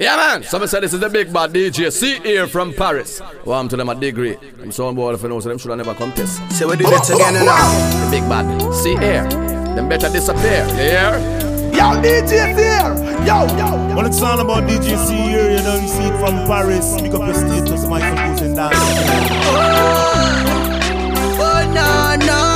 Yeah, man. Somebody said this is the big bad DJ. See here from Paris. Well, I'm to them a degree. I'm so bored if you know, so them should have never come test. So we do it again and now. The big bad. See here. Them better disappear. You hear? Yo, DJ here. Yo, yo. Well, it's all about DJ C-AIR, you know, you see it from Paris. Pick up your status, Michael Putin down. Oh, oh, no, no.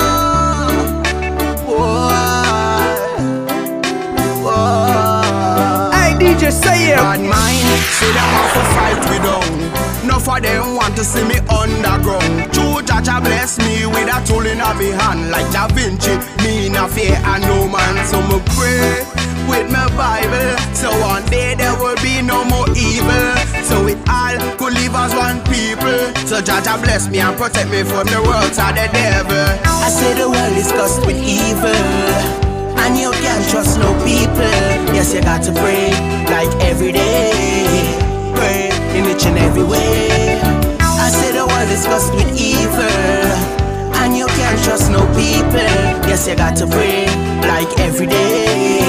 DJ, say it. Bad mind, say them off a fight me down. No for them want to see me underground. True Jah Jah bless me with a tool in me hand like Da Vinci. Me no fear and no man, so me pray with my Bible. So one day there will be no more evil. So we all could live as one people. So Jah Jah bless me and protect me from the world of the devil. I say the world is cursed with evil. And you can't trust no people. Yes, you got to pray like every day. Pray in each and every way. I say the world is cursed with evil. And you can't trust no people. Yes, you got to pray like every day.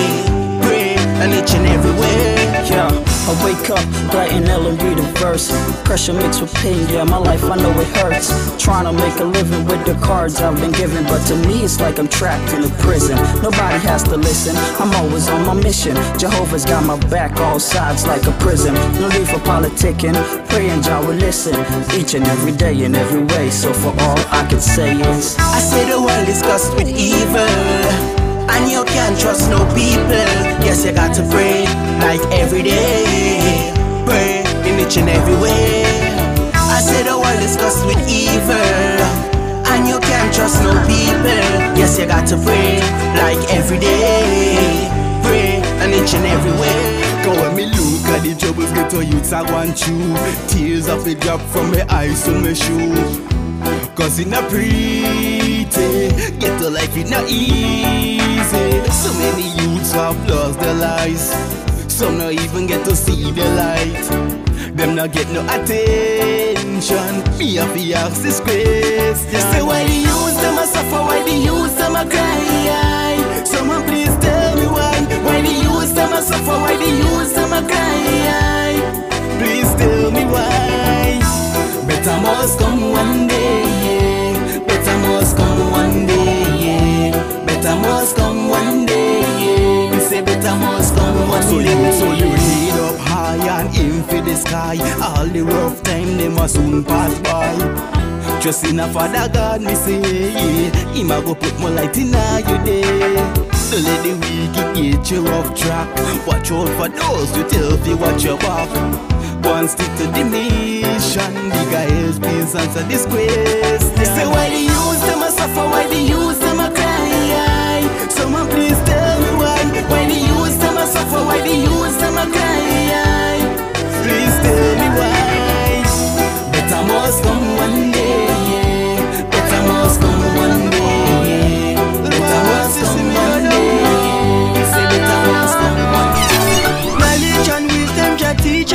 Pray in each and every way. Yeah, I wake up, brighten and read a verse. Pressure mixed with pain, yeah, my life I know it hurts. Trying to make a living with the cards I've been given, but to me it's like I'm trapped in a prison. Nobody has to listen, I'm always on my mission. Jehovah's got my back, all sides like a prison. No need for politicking, praying Jah will listen. Each and every day in every way, so for all I can say is I say the world is cursed with evil. And you can't trust no people. Yes, you got to pray like every day. Pray in each and every way. I say the world is cursed with evil. And you can't trust no people. Yes, you got to pray like every day. Pray in each and every way. Cause when me look at the troubles get to youths I want you Tears of it drop from my eyes to my shoe Cause it not pretty Get to life it not easy. So many youths have lost their lives. Some not even get to see the light. Them not get no attention. Me have to ask this question. Say why the youths them a suffer? Why the youths them a cry? Someone please tell me why. Why the youths them a suffer? Why the youths them a cry? Please tell me why Better must come one day, yeah. Better must come one day, yeah. Better must come one day, yeah. We say better must come one so day. You, so you head up high and aim for the sky. All the rough time they must soon pass by. Just in a Father God, me say, yeah. Him a go put more light in your day. Don't let the wicked get you off track. Watch out for those who tell you watch your back. One stick to the mission. Bigger else please answer this question Say why the youths them a suffer Why the youths them a cry? Someone please tell me why. Why the youths them a suffer Why the youths them a cry? Please tell me why. Better must come one day. Better must come one day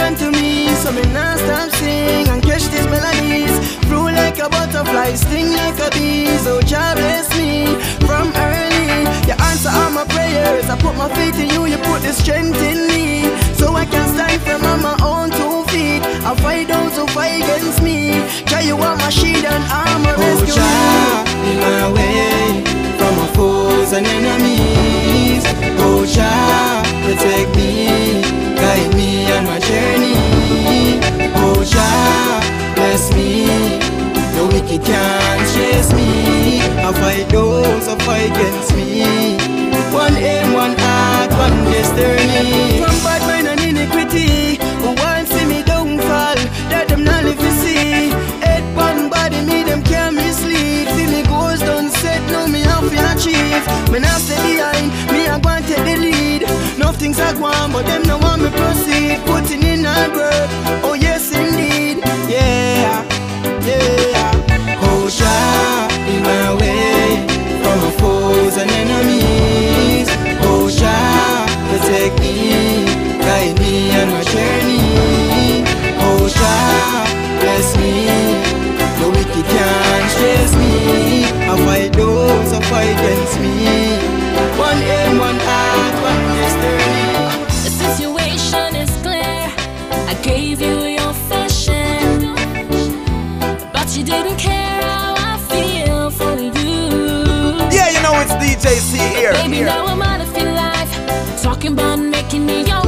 Unto me. So me not stop sing and catch these melodies. Flow like a butterfly, sting like a bee So Jah bless me from early. You answer all my prayers. I put my faith in you, you put the strength in me. So I can stand firm on my own two feet. I fight those who fight against me. Jah you are my shield and armor Oh rescue. Jah, in my way From my foes and enemies. Oh Jah, protect me Jah, bless me. The wicked can't chase me. I fight those who fight against me. One aim, one heart, one destiny. From bad mind and iniquity Who want see me downfall That them not live to see. Head one body me them can't mislead. See me goals done set now me have to achieve. Me not stay behind Me I want take the lead. Nothing's I want but them no want me proceed. Putting in hard work Oh indeed Yeah Yeah. Oh Jah, in my way From my foes and enemies. Oh Jah, protect me Guide me on my journey Oh Jah, bless me. The wicked can't chase me. I fight those who fight against me. One aim, one JC here. Baby, here. now I'm out of your life. Talking about making me your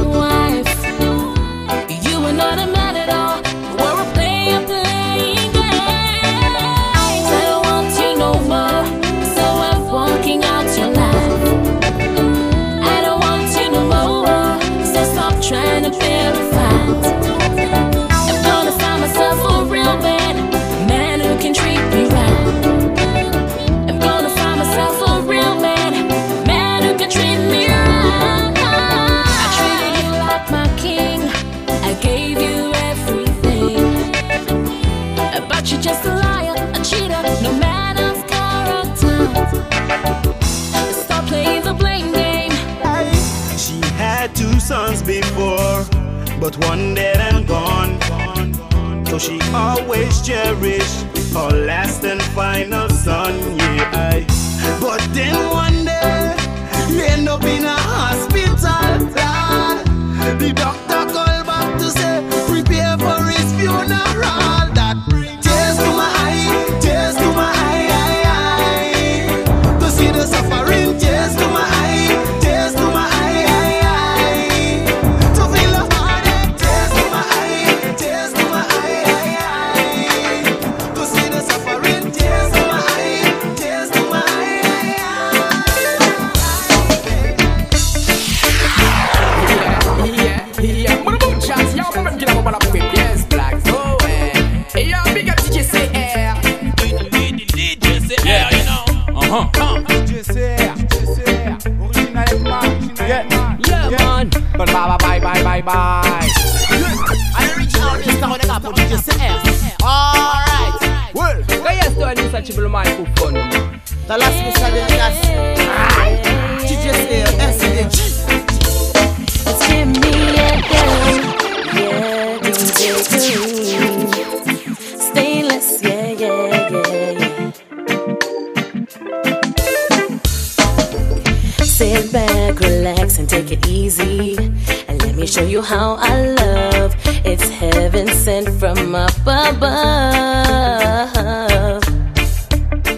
show you how I love. It's heaven sent from up above.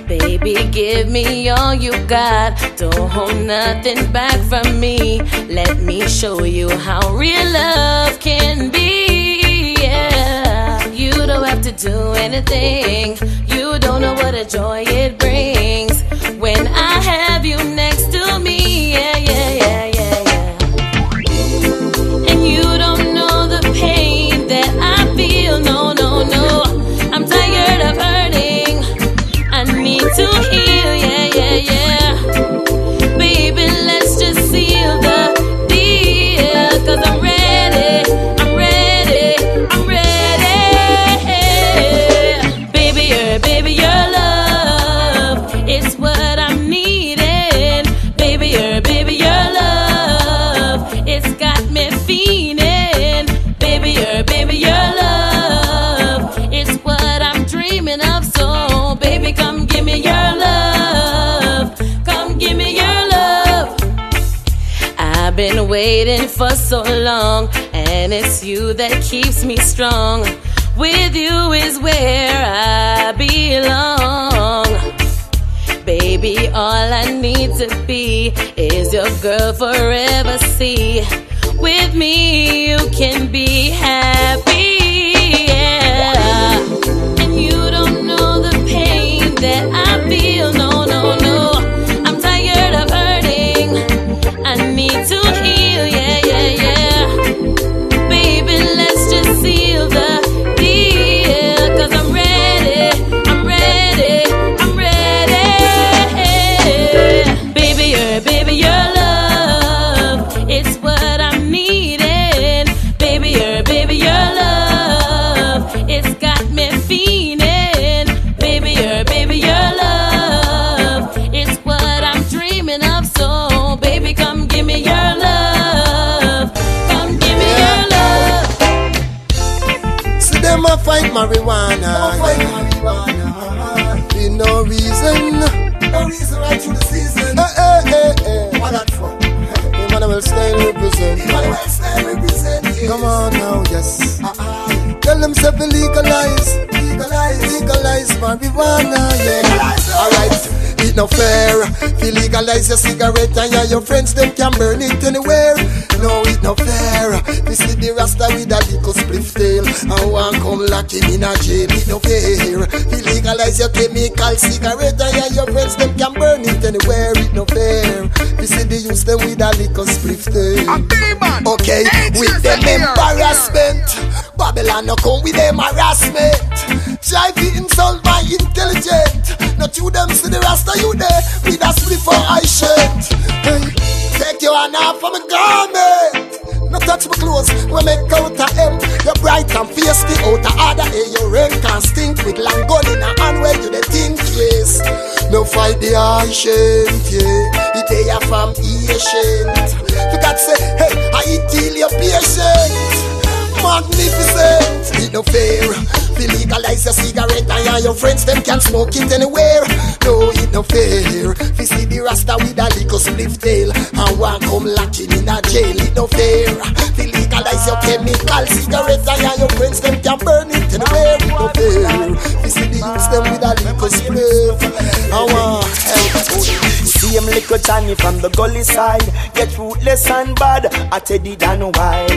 Baby, give me all you got. Don't hold nothing back from me. Let me show you how real love can be. Yeah. You don't have to do anything. You don't know what a joy it waiting for so long, and it's you that keeps me strong. With you is where I belong. Baby, all I need to be is your girl forever. See, with me, you can be happy. Cigarette and yeah, your friends them can burn it anywhere. No, it no fair. We see the rasta with a little spliff tail and one come lock him in a jail. It no fair. Fi legalize your chemical cigarette and yeah, your friends them can burn it anywhere. It no fair. We see the use them with a little spliff tail. Okay, with them embarrassment. Babylon no come with them harassment. Drive clothes, we make out a M. You're bright and feisty, out of order. Hey, your rank can stink with long gun in a hand where you the think, yes. No fight the ancient, yeah. It they are from ancient. You got say, hey, I eat heal your patient magnificent. It no fair. Fi legalize your cigarette and your friends them can smoke it anywhere. No, it no fair. Fi see the rasta with a little spliff tail and one come locking in a jail. It no fair. Fi legalize your chemical cigarette and your friends them can burn it anywhere. It no fair. Fi see the youths them with a little spliff. I want help. See him little Johnny from the gully side. Get rootless and bad. I down a while.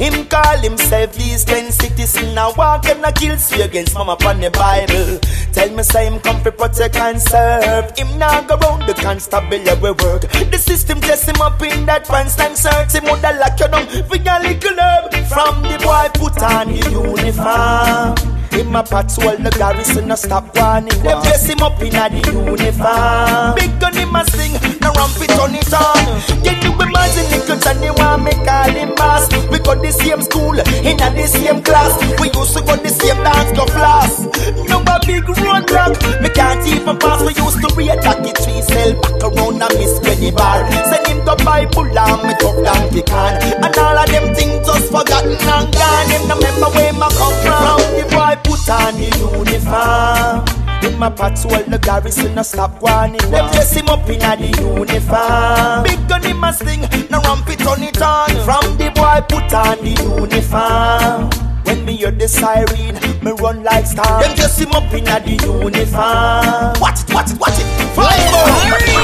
Him call himself these ten citizen Now walk and a kill sway against mama upon the Bible Tell me say him come for protect and serve Him now go round the constabulary work The system test him up in that pants and search Him woulda lock you down for little love From the boy put on the uniform him a patrol the garrison a stop warning. They place him up in a the uniform. Big gun him a sing, now ramp it on it on. Can you imagine little Johnny want me call him boss? We got the same school, in a the same class. We used to go the same dance go floss. No a big roadblock, me can't even pass We used to read Jackie tree sell back around a Miss Penny bar. Send him to Bible and me tough donkey can. And all of them things just forgotten and gone. Him no remember where me come from. The boy put on the uniform. In my patrol, the garrison a stop warning. Them dress him up in the uniform. Big gun him a sting, now ramp it on it on. From the boy put on the uniform. When me hear the siren, me run like star. Them dress him up in the uniform. Watch it, watch it, watch it. Fly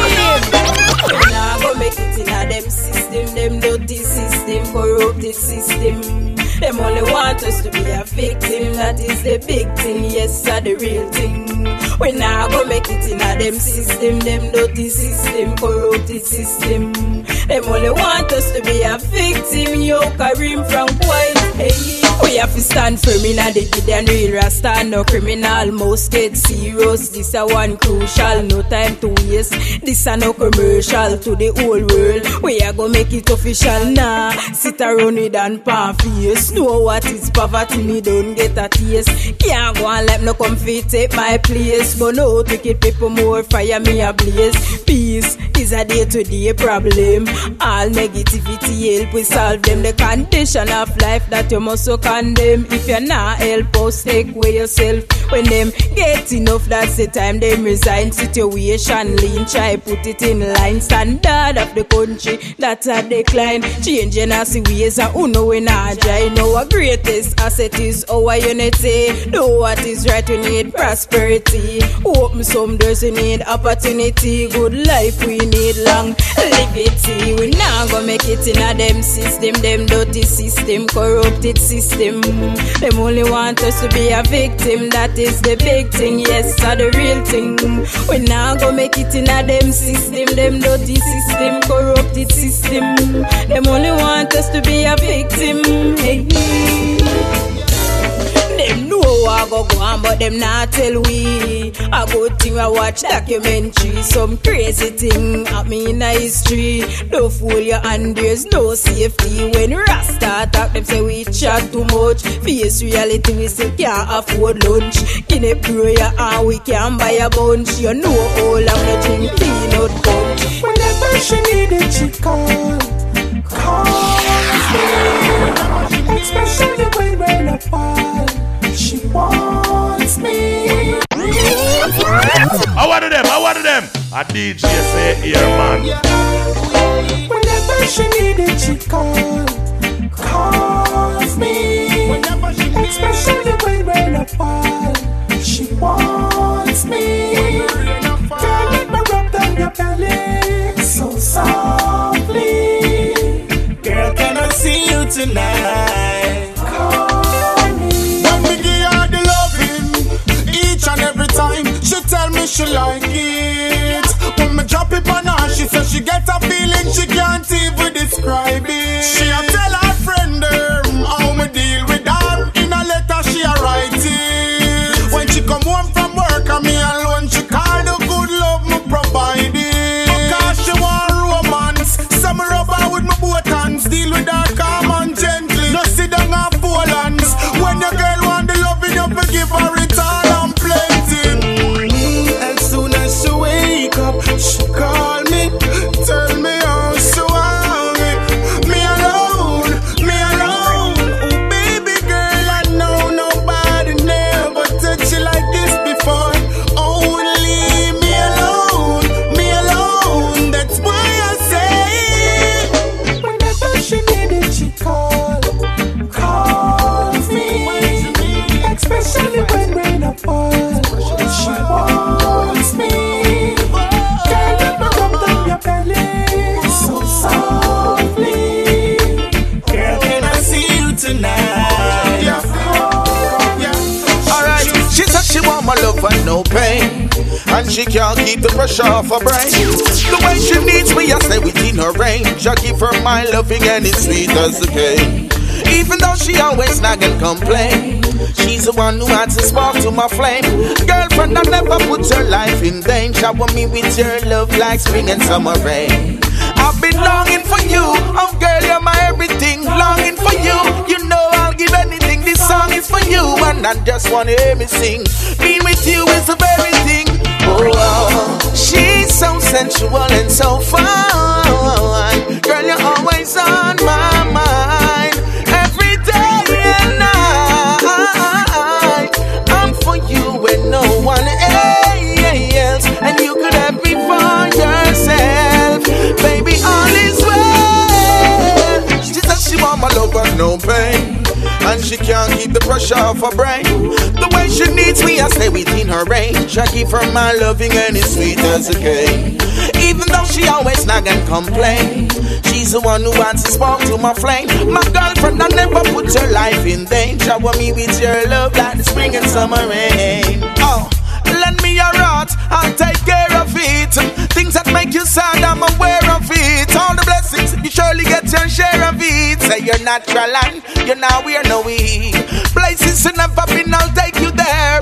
yes, sir, the real thing. We now go make it in a them system, them dirty system, corrupted system. Them only want us to be a victim, yo, Kareem from White, hey. We have to stand firm in the and real rasta, no criminal, most get serious. This a one crucial, no time to waste. This a no commercial to the whole world. We are gonna make it official now. Nah. Sit around with and pan face. Know what is poverty, me don't get a taste. Can't go and let no come fit take my place. But no, keep people more fire me a blaze. Peace is a day to day problem. All negativity help we solve them. The condition of life that you must so If you're not help oh, us, take away yourself. When them get enough, that's the time them resign. Situation lean, try put it in line. Standard of the country, that's a decline. Changing us ways, and who know we not join. Our greatest asset is our unity. Do what is right, we need prosperity. Open some doors, we need opportunity. Good life, we need long liberty. We not gonna make it in a them system, them dirty system, corrupted system. Them only want us to be a victim, that is the big thing, yes, are the real thing. We not gonna make it in a them system, them dirty system, corrupted system. Them only want us to be a victim. Hey. I go go on, but them not tell we. A good thing I watch documentary, some crazy thing happen in a history. Don't fool you, and there's no safety. When Rasta attack them, say we chat too much. Face reality, we still can't afford lunch. Guinea prayer and we can buy a bunch. You know all I'm not drink peanut punch. Whenever she needed, she called. Calls me. Especially when rain fall. She wants me. I wanted them, I wanted them. A DJ say here, man. Whenever she needed, she called. Calls wants me. Especially when rain a fall. She wants me. Girl, let me rub down your belly so softly. Girl, can I see you tonight? She like it. When me drop it on her, she says she get a feeling she can't even describe it. She a tell she can't keep the pressure off her brain. The way she needs me, I stay within her range. I give her my loving and it's sweet as cane. Even though she always nag and complain, she's the one who adds a spark to my flame. Girlfriend, I never put her life in danger. Shower me with your love like spring and summer rain. I've been longing for you, oh girl, you're my everything. Longing for you, you know I'll give anything. This song is for you, and I just wanna hear me sing. Being with you is the very thing. Oh, she's so sensual and so fine. Girl, you're always on my mind. Every day and night. I'm for you and no one else. And you could have me for yourself. Baby, all is well. She said she want my love and no pain. And she can't keep the pressure off her brain. The way she needs me, I stay within her range. I give her my loving and it's sweet as a cane. Even though she always nag and complain, she's the one who wants to spark to my flame. My girlfriend, I never put your life in danger. Shower me with your love like the spring and summer rain. Oh. Lend me your heart, I'll take care of it. Things that make you sad, I'm aware of it. Surely get your share of it. Say you're natural and you're now we're no weak. Places you never been, I'll take you there.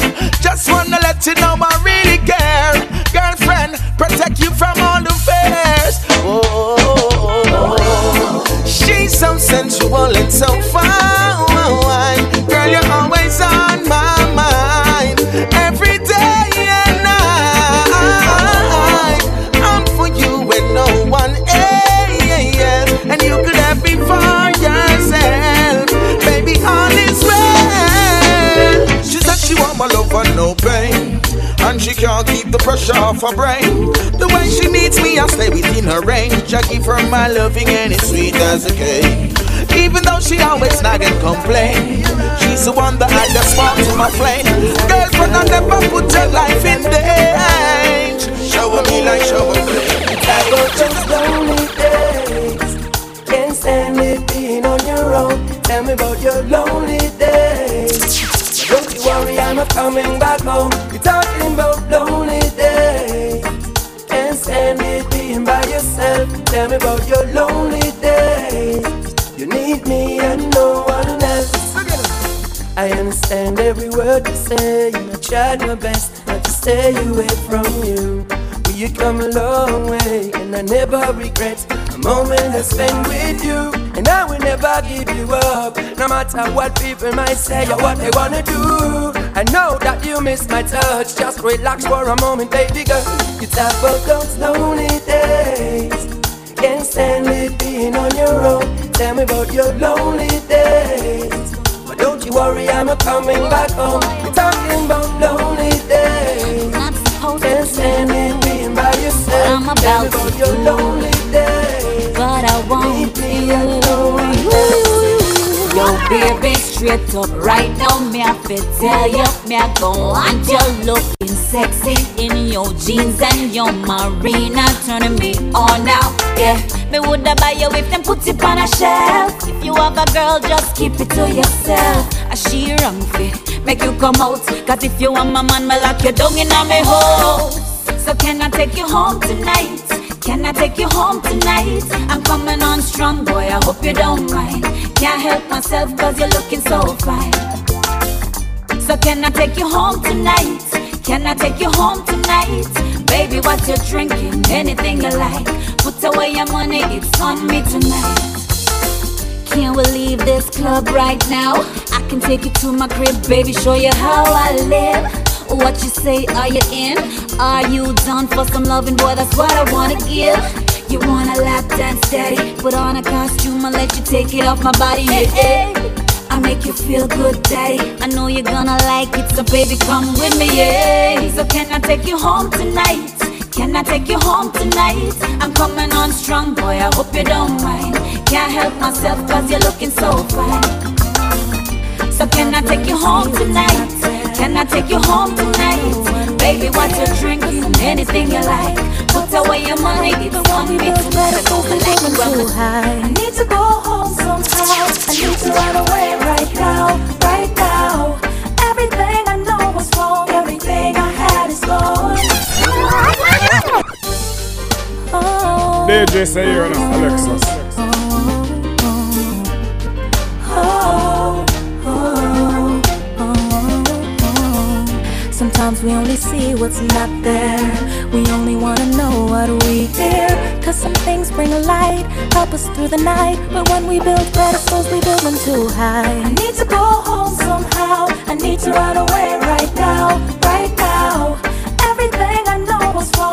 Off brain. The way she needs me, I stay within her range. I give her my loving and it's sweet as a cake. Even though she always nag and complain, she's the one that had the spark to my flame. Girlfriend, I never put your life in danger. Shower me like shower flame. I go those lonely days. Can't stand it being on your own. Tell me about your lonely days. Don't you worry, I'm not coming back home. Word you I tried my best not to stay away from you. But you come a long way, and I never regret a moment I spent with you. And I will never give you up, no matter what people might say or what they wanna do. I know that you miss my touch, just relax for a moment, baby girl. You talk about those lonely days. Can't stand it being on your own. Tell me about your lonely days. But don't you worry, I'm a coming back home. We're talking about lonely days. Can't stand it being by yourself. I'm about about your lonely days. But I Leave me alone. Your baby, straight up right now, me I fit tell you, me I go want you looking sexy in your jeans and your marina, turning me on now. Yeah, me woulda buy you if them put it on a shelf. If you have a girl, just keep it to yourself. I she wrong fit, make you come out. Cause if you want my man, me lock you down in me house. So can I take you home tonight? Can I take you home tonight? I'm coming on strong, boy. I hope you don't mind. Can't help myself cause you're looking so fine. So can I take you home tonight? Can I take you home tonight? Baby, what you drinking? Anything you like. Put away your money, it's on me tonight. Can we leave this club right now? I can take you to my crib, baby, show you how I live. What you say, are you in? Are you done for some loving, boy? That's what I wanna give. You wanna lap dance, daddy? Put on a costume, I'll let you take it off my body, yeah. I make you feel good, daddy. I know you're gonna like it, so baby, come with me, yeah. So can I take you home tonight? Can I take you home tonight? I'm coming on strong, boy. I hope you don't mind. Can't help myself, cause you're looking so fine. So can I take you home tonight? Can I take you home tonight? Baby, what you drinking? Anything you like. Put away your money, it's on me tonight. too high. I need to go home somehow. I need to run away right now, right now. Everything DJ say here now, Alexis. Sometimes we only see what's not there. We only wanna know what we hear. Cause some things bring a light, help us through the night. But when we build pedestals, we build them too high. I need to go home somehow. I need to run away right now, right now. Everything I know was wrong,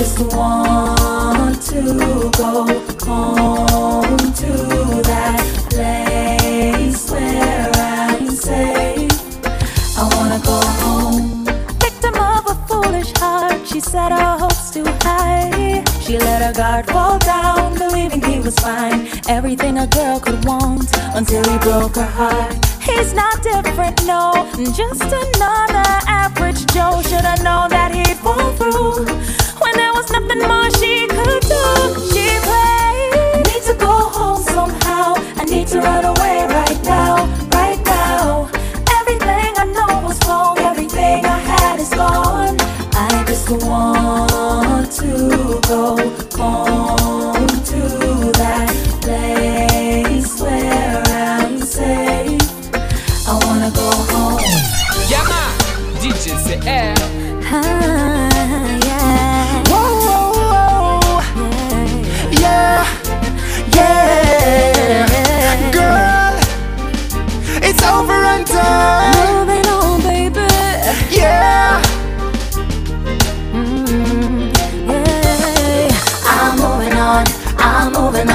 just want to go home to that place where I'm safe. I wanna go home. Victim of a foolish heart, she set her hopes too high. She let her guard fall down, believing he was fine. Everything a girl could want until he broke her heart. He's not different, no, just another average Joe. Should've known that he'd fall through there was nothing more she could do. She played. Need to go home somehow. I need to run away right now, right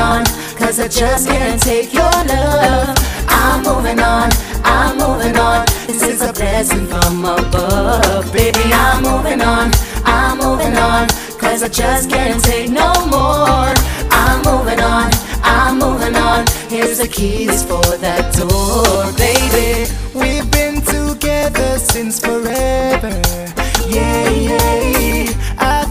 on, cause I just can't take your love. I'm moving on, I'm moving on, this is a blessing from above. Baby, I'm moving on, I'm moving on, cause I just can't take no more. I'm moving on, I'm moving on, here's the keys for that door, baby. We've been together since forever. Yeah, yeah. I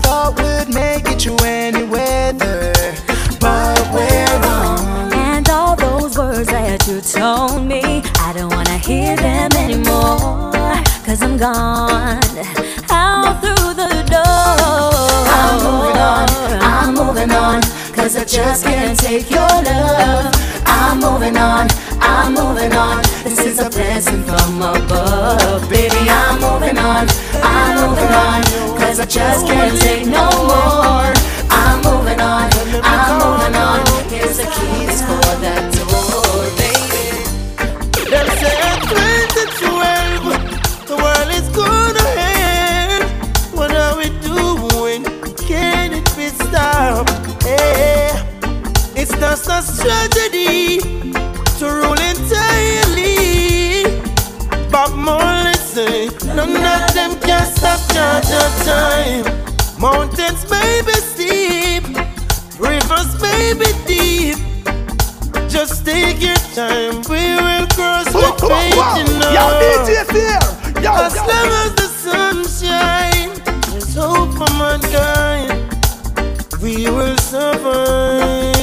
told me, I don't wanna hear them anymore. Cause I'm gone out through the door. I'm moving on, I'm moving on, cause I just can't take your love. I'm moving on, I'm moving on, this is a blessing from above. Baby, I'm moving on, I'm moving on, cause I just can't take no more. I'm moving on, I'm moving on, here's the keys for that just a tragedy to rule entirely. Bob Marley say none of them can stop of time. Mountains may be steep, rivers may be deep. Just take your time, we will cross the Whoa, whoa, fate whoa. enough. Yo, DJ's. Yo, as long as the sun shines, there's hope for mankind. We will survive.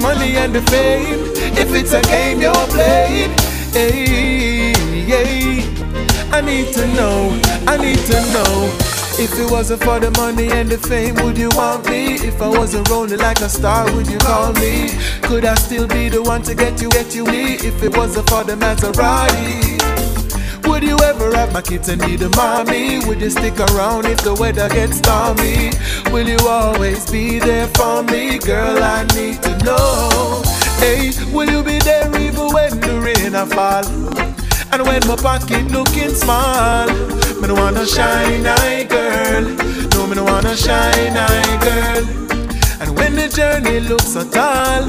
Money and the fame, if it's a game you're playing, hey, hey, I need to know, I need to know. If it wasn't for the money and the fame, would you want me? If I wasn't rolling like a star, would you call me? Could I still be the one to get you, get you me? If it wasn't for the Maserati. Would you ever have my kids and need a mommy? Would you stick around if the weather gets stormy? Will you always be there for me? Girl, I need to know. Hey, will you be there even when the rain a fall? And when my pocket looking small, me no wanna shine eye girl. No, me no wanna shine eye girl. And when the journey looks so tall,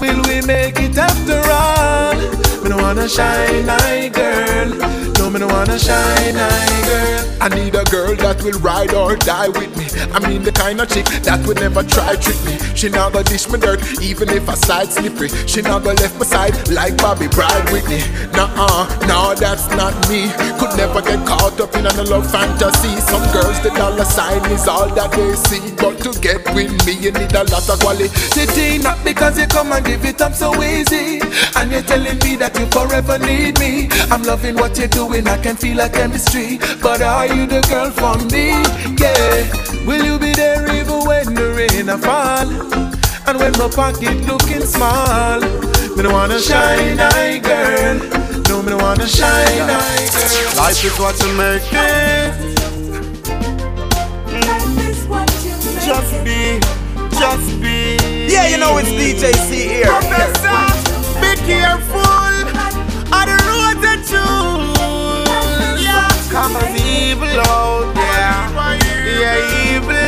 will we make it after all? Me no wanna shine eye girl. No, me no wanna shine eye girl. I need a girl that will ride or die with me. I mean the kind of chick that would never try trick me. She not dish me dirt, even if I side slippery. She not gonna left my side like Bobby Bride with me. Nah, no, that's not me. Could never get caught up in a love fantasy. Some girls the dollar sign is all that they see, but to get with me you need a lot of quality. Not because you come and give it up so easy. And you're telling me that you forever need me. I'm loving what you're doing, I can feel a chemistry. But are you the girl for me? Yeah. Will you be there even when the rain a fall? And when my pocket looking small, me no wanna shine eye girl. No, me no wanna shine eye girl. Life is what you make it. Just be, just be. Yeah, you know it's DJ C-AIR. Professor, be careful of the you. Yeah, cause evil out there. Yeah, evil.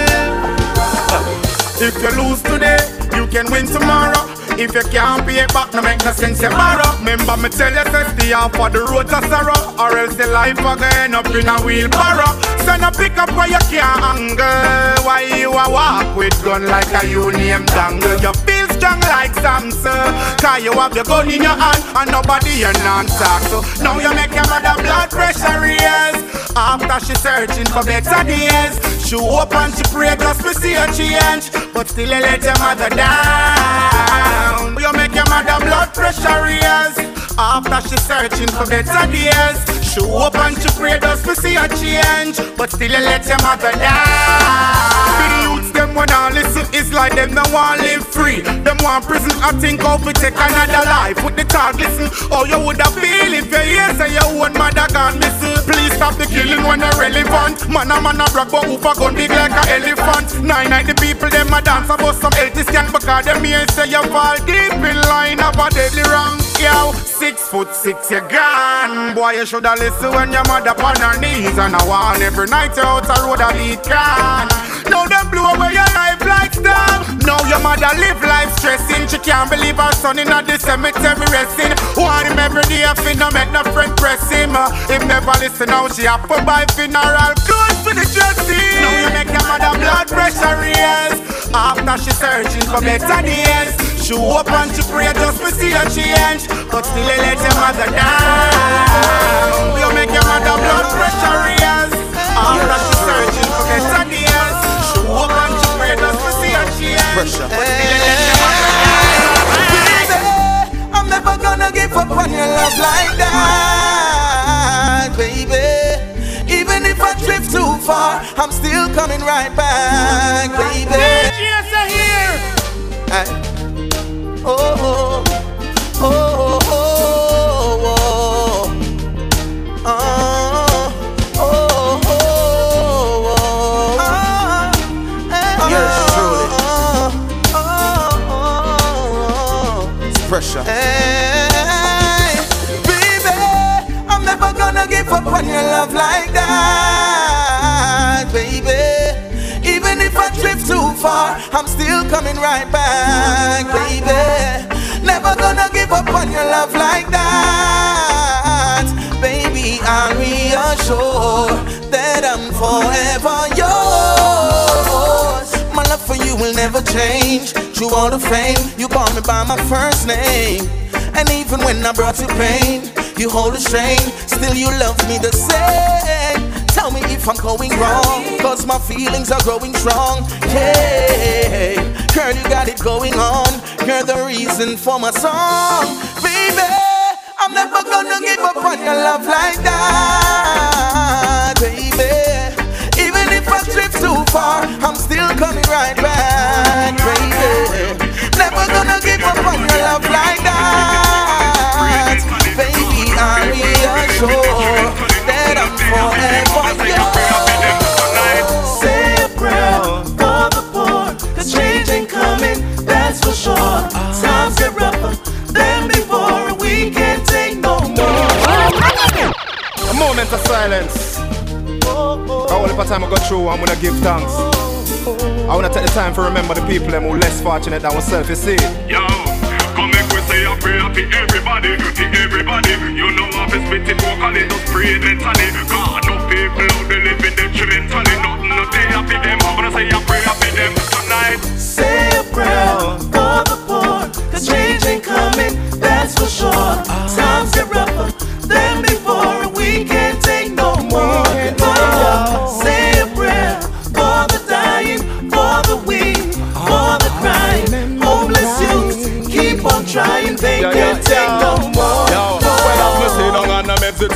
If you lose today, you can win tomorrow. If you can't pay back, no make no sense you borrow. Remember me tell you, say stay off for the road to sorrow, or else the life a go end up in a wheelbarrow. So no pick up where you can't angle. Why you a walk with gun like a you name dangle? You strong like Samson, cause you have your gun in your hand and nobody you non talk. So now you make your mother blood pressure raise. After she searching for better days, she hope and she pray just to see a change, but still you let your mother down. You make your mother blood pressure raise. After she searching for better days, she hope and she pray just to see a change, but still you let your mother down. Them when I listen, it's like them no want live free. Them want prison, I think to take another life. With the talk, listen, how you woulda feel if you hear say your own mother gone missing. Please stop the killing when they're relevant. Man a man a brag, but whoop gun big like a elephant. Nine nine the people them a dance about some healthy scan because them here say you fall deep in line of a deadly wrong. Yo, six foot six you gone. Boy you shoulda listen when your mother on her knees and a wall every night you out a road a beat can. Now them blow away your life like storm. Now your mother live life stressing. She can't believe her son in the cemetery resting. Want him every day, I finna make no friend press him. Uh, Him never listen now, she have to buy funeral clothes for the dressing. Now you make your mother blood pressure raise. After she searching for better days, she hope and she pray just to see a change, but still you let your mother down. You make your mother blood pressure raise. After she searching for better days, she hope and she pray just to see a change, but still you let your mother down. I'm never gonna give up on your love like that, baby. Even if I drift too far, I'm still coming right back, baby. DJs are here. Hey. Oh, oh, oh, oh, oh, oh. Far, I'm still coming right back, baby. Never gonna give up on your love like that, baby. I'll reassure that I'm forever yours. My love for you will never change. Through all the fame, you call me by my first name. And even when I brought you pain, you hold the strain. Still, you love me the same. Tell me if I'm going wrong, cause my feelings are growing strong. Yeah, girl, you got it going on. You're the reason for my song, baby. I'm never gonna give up on your love like that, baby. Even if I drift too far, I'm still coming right back, baby. Never gonna give up on your love like that, baby. I reassure moment of silence. All the time I go through, I'm gonna give thanks. I wanna take the time to remember the people them who less fortunate than myself, you see. Yo, come make we say a prayer for everybody, for everybody. You know I've been spitting vocally, just pray mentally. God, no people out there living detrimentally. Nothing no day happy them. I'm gonna say a prayer for them tonight. Say a prayer for the poor, cause change ain't coming, that's for sure. Times get rougher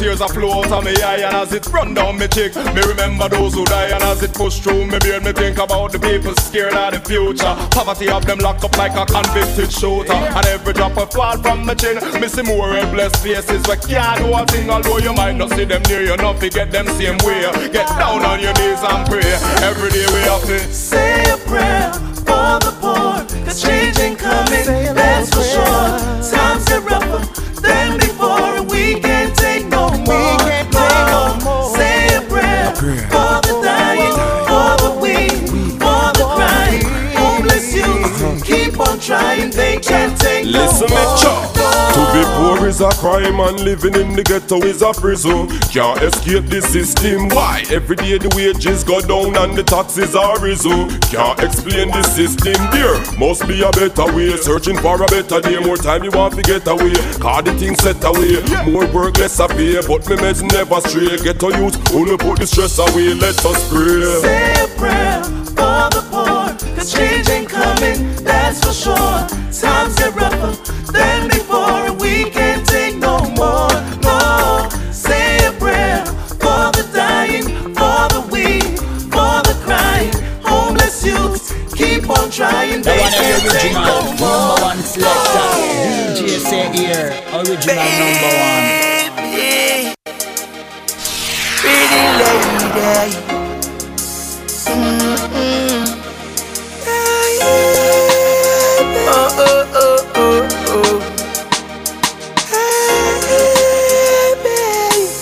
tears are flow out of me eye And as it run down me cheek, me remember those who die And as it push through me beard, me think about the people scared of the future. Poverty of them locked up like a convicted shooter. And every drop of fall from my chin, me see more helpless faces We can't do a thing, although you might not see them near. You Not forget them same way, get down on your knees and pray. Every day we have to Say a prayer for the poor, cause change ain't coming, that's for sure. Times is a crime and living in the ghetto is a prison. Can't escape the system. Why? Every day the wages go down and the taxes are risen. Can't explain the system there. Must be a better way. Searching for a better day. More time you want to get away. Cause the thing set away. More work, less a pay. But me meds never stray. Ghetto youth, only put the stress away. Let us pray. Say a prayer for the poor, cause change ain't coming, that's for sure. Times get rougher than before, and we can't trying, The they one can't of original, number one selector. DJ say here, original number one. Pretty lady. Oh, oh, oh, oh, oh.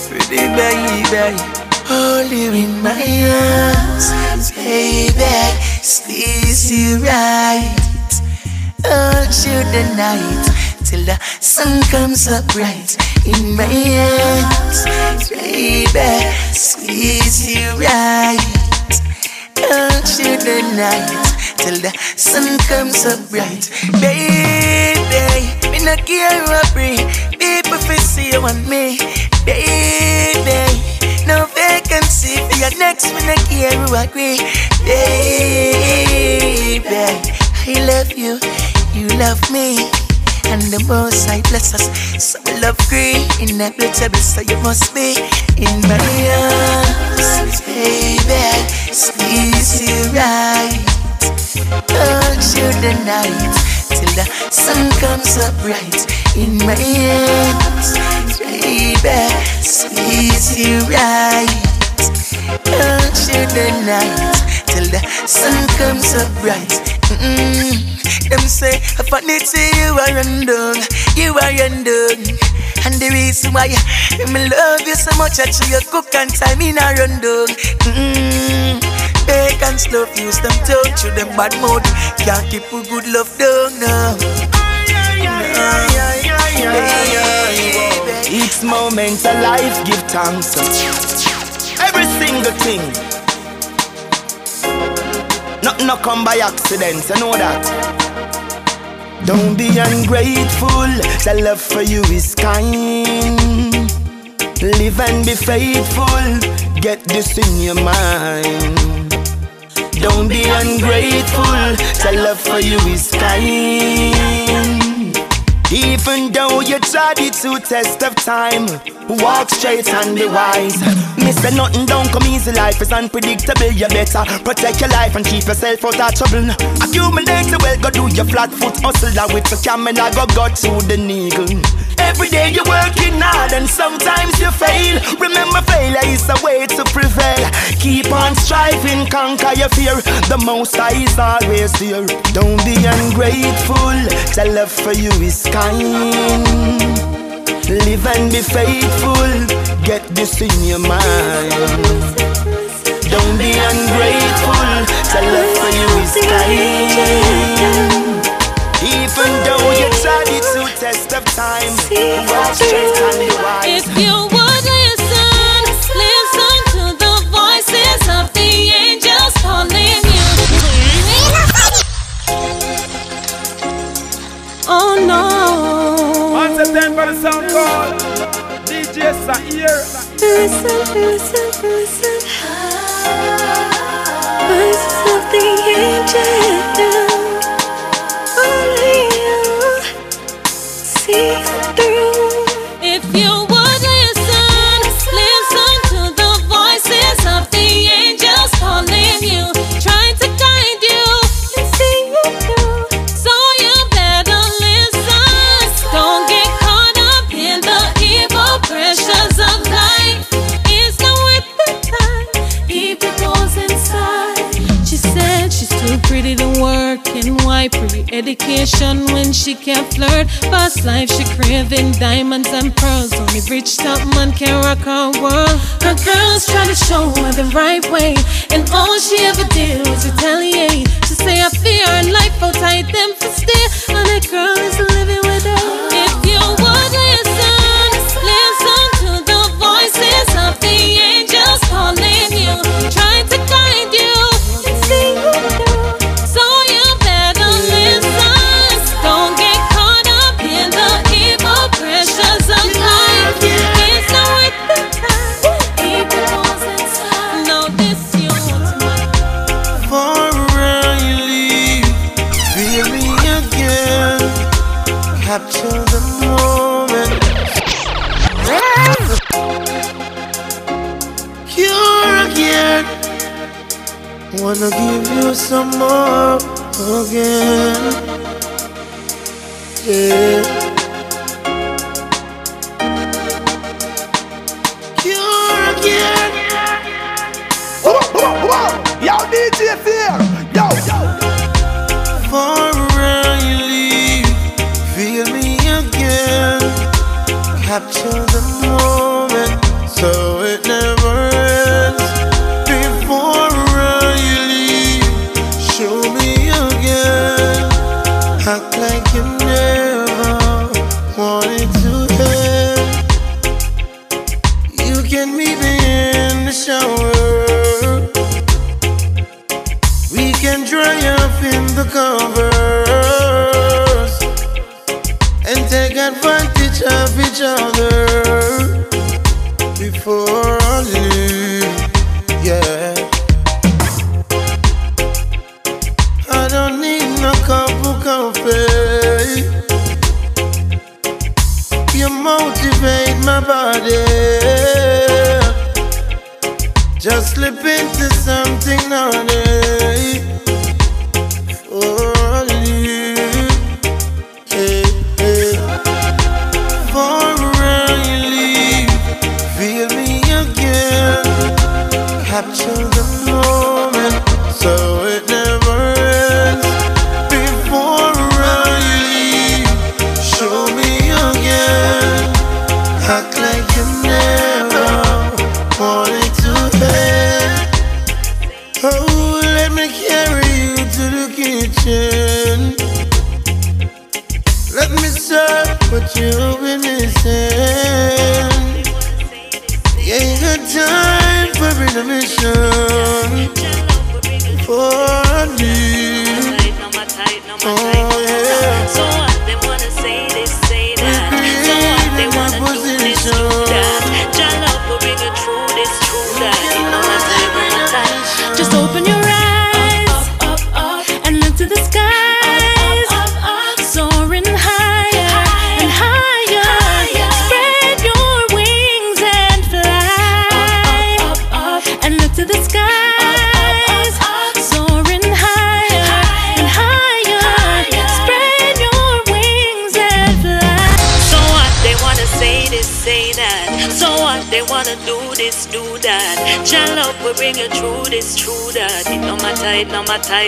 Pretty baby. Hold you in my arms, baby. Squeeze you right. Hold you the night till the sun comes up bright in my arms, baby. Squeeze you right. Hold you the night till the sun comes up bright, baby. Me not care what bring people fi see you and me, baby. No vacancy for your next. Me not care who agree, baby. I love you, you love me. And the most I bless us, so love green, inevitable, so you must be in my arms, baby. Squeeze you right, hold you the night till the sun comes up bright in my arms, baby. Squeeze you right, hold you the night till the sun comes up bright. Mm-mm. Them say, I find it you are undone, you are undone. And the reason why me love you so much, I you cook and time in a run dog. Mm-hmm. Bacon slow fuse them touch you them bad mouth. Can't keep a good love down now. Each moment of life give thanks. Every single thing. Nothing no come by accident, you know that. Don't be ungrateful, the love for you is kind. Live and be faithful, get this in your mind. Don't be ungrateful, the love for you is kind. Even though you tried to test of time, walk straight and be wise. Mister nothing don't come easy. Life is unpredictable. You better protect your life and keep yourself out of trouble. Accumulate the wealth, go do your flat foot hustle. With the camera, go go to the needle. Every day you're working hard and sometimes you fail. Remember, failure is a way to prevail. Keep on striving, conquer your fear. The most high is always here. Don't be ungrateful. The love for you is kind. Live and be faithful. Get this in your mind. Don't be ungrateful. The love for you is kind. Even though you tried it to test of time, walk straight and be wise. If you would September the sound call. DJ C-AIR. Listen, listen, listen. Voices of the angels. Education when she can't flirt. Fast life she craving diamonds and pearls. Only rich top man can rock her world. Her girls try to show her the right way, and all she ever did was retaliate. She say I fear her life out tight them for stay, and that girl is living some more again. Yeah. Capture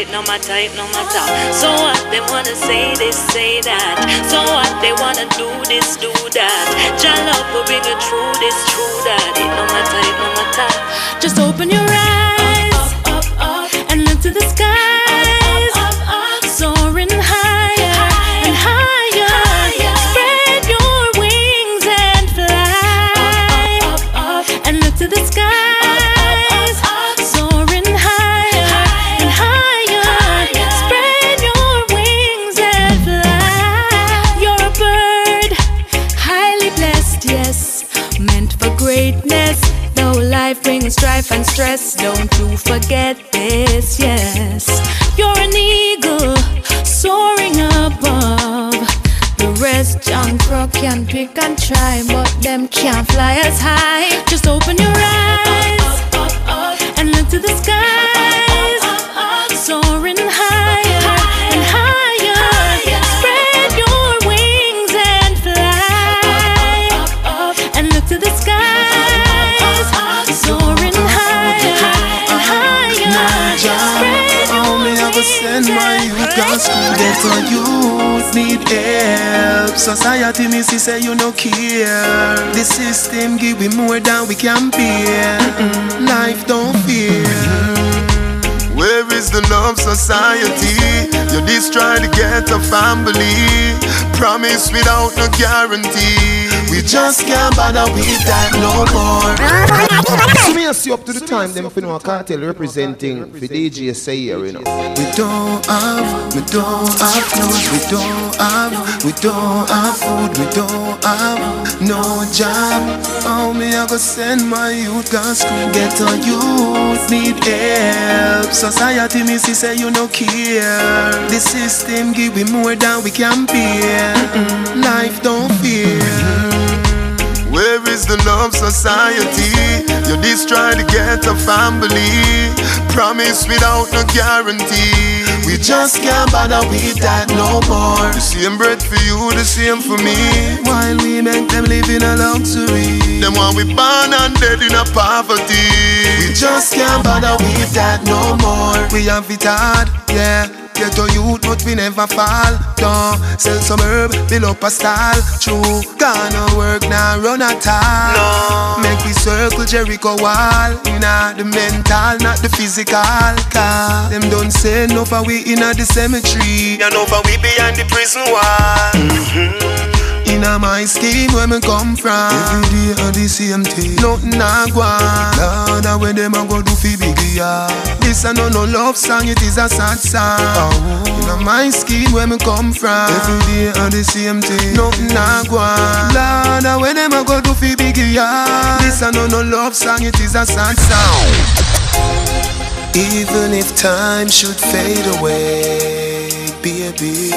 no matter, it no matter, it no you help Society me see say you no care The system give we more than we can bear. Life don't fear Where is the love society? You just try to get a family. Promise without no guarantee. We just can't bother with that no more So me I see up to the time them for no cartel representing for DJ C-AIR, you know. We don't have, we don't have clothes, we don't have, we don't have food, we don't have no job. How me I go send my youth cause school get a youth need help. Society me see say you no care. The system give we more than we can bear. Life don't fear. Where is the love society? You just try to get a family. Promise without no guarantee. We just can't bother with that no more. The same bread for you, the same for me. While we make them live in a luxury. Them want we born and dead in a poverty. We just can't bother with that no more. We have it hard, yeah. Get a youth, but we never fall down. Sell some herb, build up a style. True, gonna work now, run at all. No. Make we circle Jericho wall. You know, the mental, not the physical. Cause them don't say no for we in the cemetery. You know for we behind the prison wall. Mm-hmm. In a my scheme where me come from. Every day are the same thing. Nothing go on Lord, where them a go do fi biggie yeah. This a no no love song, it is a sad song. Oh. In a my scheme where me come from. Every day are the same thing. Nothing go on Lord, where them a go do fi biggie yeah. This a no no love song, it is a sad song. Even if time should fade away, baby,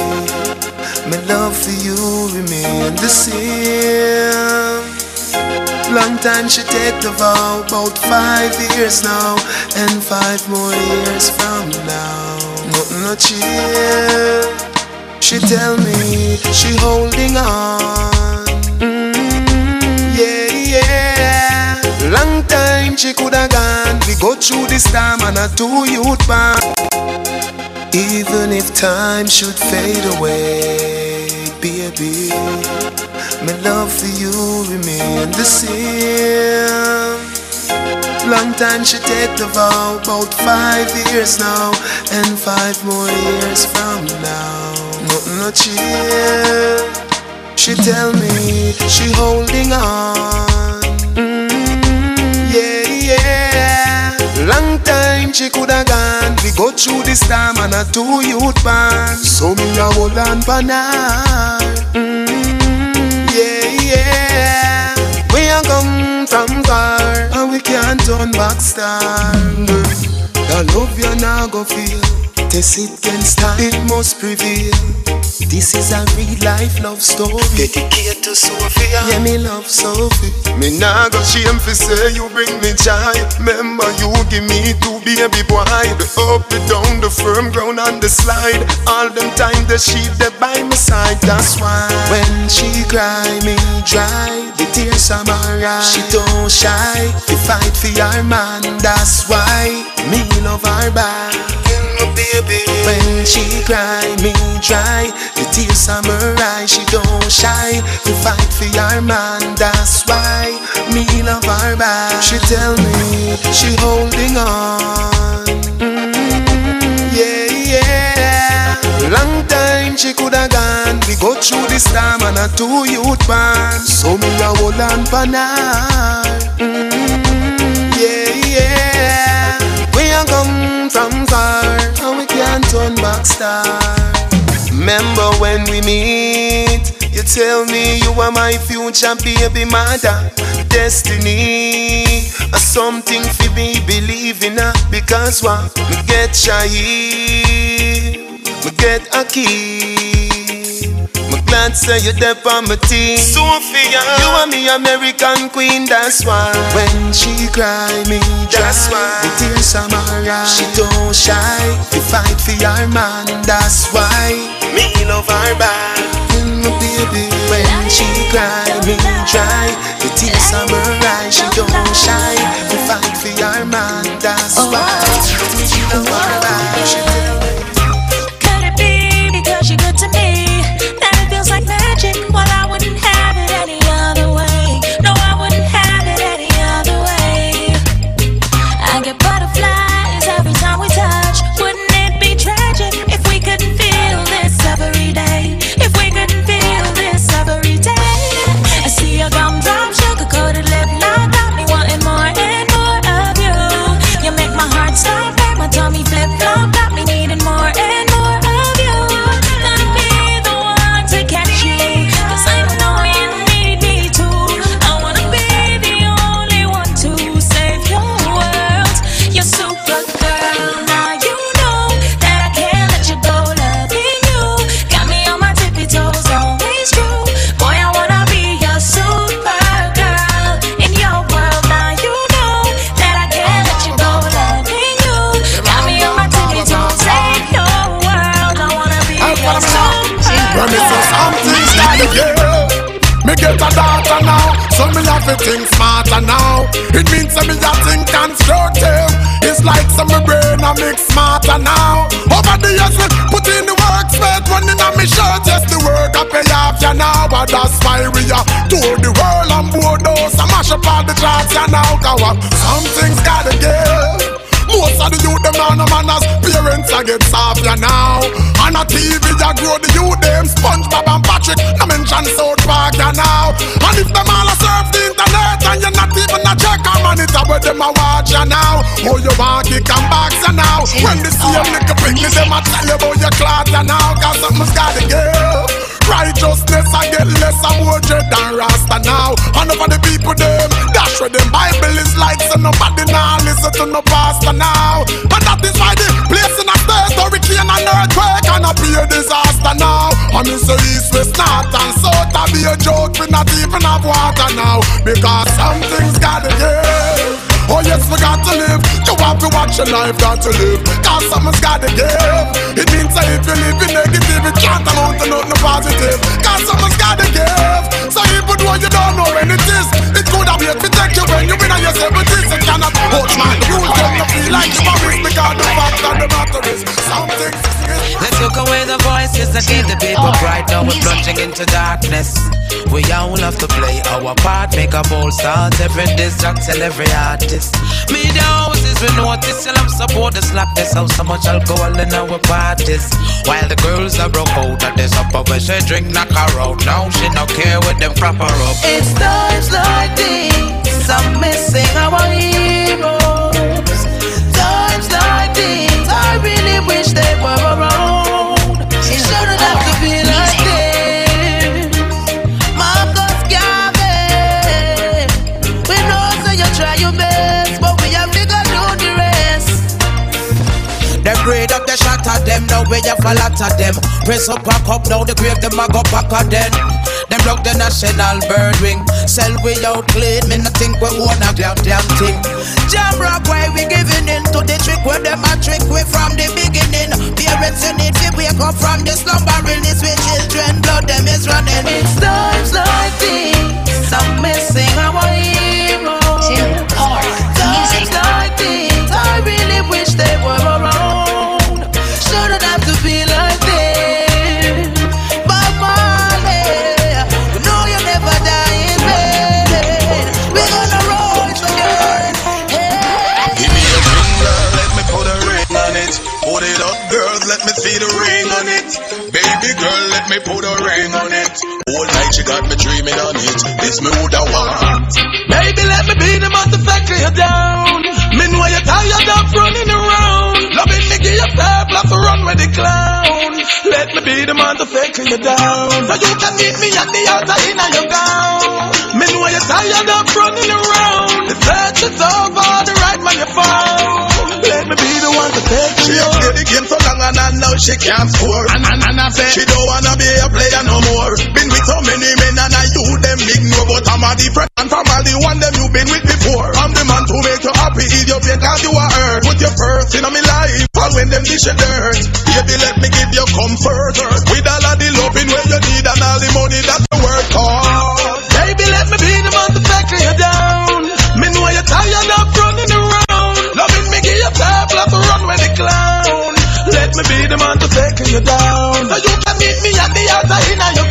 my love for you remain the same. Long time she take the vow, about five years now, and five more years from now. Nothing no change. She tell me she holding on. Mm, yeah, yeah. Long time she coulda gone. We go through this time and a two youth band. Even if time should fade away, baby, my love for you remain the same. Long time she take the vow, about five years now, and five more years from now. Nothing no chill. She tell me she holding on. Time she coulda gone. We go through this time and a two youth band. So me a hold on for now. Mm, yeah, yeah. We a come from far and we can't turn back star. The love you now go feel. Test it can start, it must prevail. This is a real life love story. Dedicated to Sophia. Yeah, me love Sophie. Me nah go shame fi say you bring me joy. Remember you give me two baby boy. The up, the down, the firm ground and the slide. All them time the sheep that by my side. That's why when she cry me dry, the tears are my eyes. She don't shy. We fight for our man. That's why me love her back When she cry, me dry. The tears are her eyes. She don't shy. We fight for our man. That's why me love her back. She tell me she holding on. Mm, yeah, yeah. Long time she coulda gone. We go through this time and a two youth band. So me a hold on for now. Mm, yeah, yeah. We a come from far back star. Remember when we meet? You tell me you are my future baby mother. Destiny, a something for me believe in. Because what? Me get shy, me get a key. Me glad say you there for my team. Sophia, you are me American queen. That's why when she cry me, that's why the tears are my eyes. She don't shy. We fight for our man. That's why me love her back. Mm, my baby, when she cry me dry, the tears are my eyes. She don't shy. We fight for our man. That's why me love her back. That me a think constructive It's like some me brain a mix smarter now. Over the years we put in the work Spent running on me shirt. Yes the work I pay off ya now But that's why we a tour the world and board those I mash up all the charts ya now Cause something's gotta give most of the youth them now no manners Parents a get soft ya now. On a TV ya grow the youth them SpongeBob and Patrick No mention South Park ya now. And if them all a surf the a check a monitor Where them a watch ya now. Oh you want kick and box ya now. When the same little picnic them a tell you about your cloth ya now. Cause something's gotta give. Righteousness I get less and more dread than Rasta now. And over the people them That's where them Bible is like So nobody now listen to no pastor now. And that is why the place in a and earthquake And a pure disaster now And me say east, west, north and south I be a joke We not even have water now Because something's gotta give Oh yes, we got to live. You have to watch your life, got to live. Cause something's got to give. It means that if you live in negative, it can't amount to nothing positive. Cause something's got to give. So even though you don't know when it is, it could have yet to take you when you win and you say, but this it cannot hold man. You don't feel like you are risk Cause the fact of the matter is Something that give the people pride Now we're plunging into darkness. We all have to play our part Make a bold start. Every distract tell every artist. Media houses we notice Still have support the slackness. How so much alcohol in our parties. While the girls are broke out At this upper where she drink knock her out. Now she no care with them crap her up. It's times like these I'm missing our heroes Them grade up the shot at them, now we have a lot of them. Press up, pack up, now the grave them a go back at them. Them block the national bird wing. Sell we out clean, me no think we own a damn damn thing. Jam rock why we giving in to the trick where them a trick we from the beginning. Parents you need to wake up from the slumber release with children, blood them is running. It's times like these I'm missing our heroes Times like these I really wish they were put a ring on it. All night she got me dreaming on it. This me I want. Baby, let me be the motherfucker you down. Me know you're tired of running around. Loving me, give you fair plus run with the clown. Let me be the man to motherfucker you down. So you can meet me at the altar in your gown. Me know you're tired of running around. The search is over, the right man you found. Let me be the one to take She you. have played the game so long and I know she can't score. And, and, and I say she don't wanna be a player no more. Been with so many men and I you them ignore, but I'm a different from all the one them you been with before. I'm man to make you happy, pain cause you are hurt. Put your first in my life, all when them dish your dirt. Baby, let me give you comfort. With all of the loving where you need and all the money that you work hard. Baby, let me be the motherfucker you down. Me know you're tired of running around. Loving me, give you fair plus run with the clown. Let me be the man to take you down. So you can meet me at the altar in your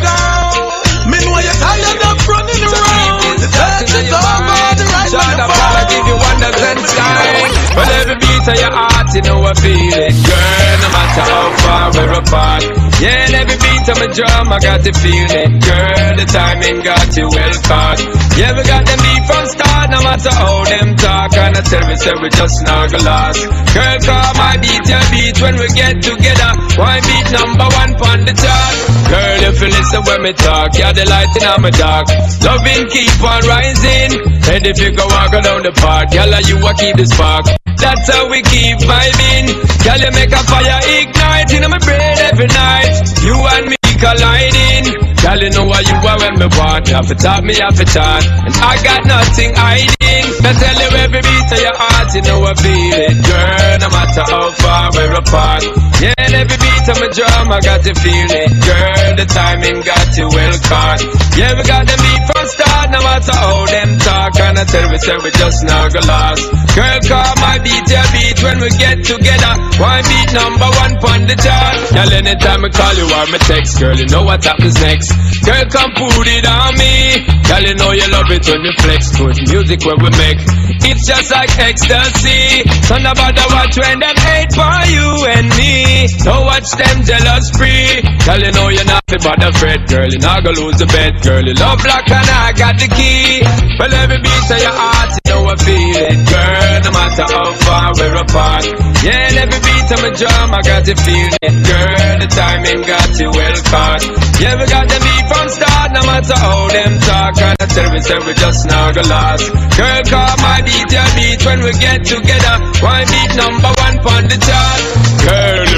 your heart, you know I feel it. Girl, no matter how far we're apart. Yeah, and every beat of my drum, I got to feel it. Girl, the timing got you well caught. Yeah, we got them beat from start, no matter how them talk. And I tell me, say we just not gonna. Girl, call my beat your beat when we get together. Why beat number one on the chart? Girl, if you listen when me talk, you're the light in my dark. Loving keep on rising. And if you go walk down the park, girl, you will keep the spark. That's how we keep vibing. Girl, you make a fire ignite in my brain every night. You and me colliding. Girl, you know what you are when me want. You have to talk, me have to chat. And I got nothing hiding. I tell you every beat of your heart, you know I feel it. Girl, no matter how far we're apart. Yeah, and every beat of my drum, I got to feel it. Girl, the timing got you well caught. Yeah, we got them beat from start, no matter how them talk. And I tell we say we just not gonna last. Girl, call my beat your beat when we get together. One beat number one on the chart. Girl, anytime I call you or me text, girl, you know what happens next. Girl, come put it on me. Girl, you know you love it when you flex. Good music when we make. It's just like ecstasy. So nobody watch when them hate for you and me. Don't watch them jealous free. Girl, you know you're not but the fret. Girl, you're not gonna lose the bet. Girl, you love black and I got the key. Well, every beat of your heart, you know I feel it. Girl, no matter how far we're apart. Yeah, and every beat of my drum, I got to feel it. Girl, the timing got you well caught. Yeah, we got the beat from start, no matter how them talk. And I tell me, say we just not gonna last. Girl, call my beat your beat when we get together. One beat number one on the chart. Girl,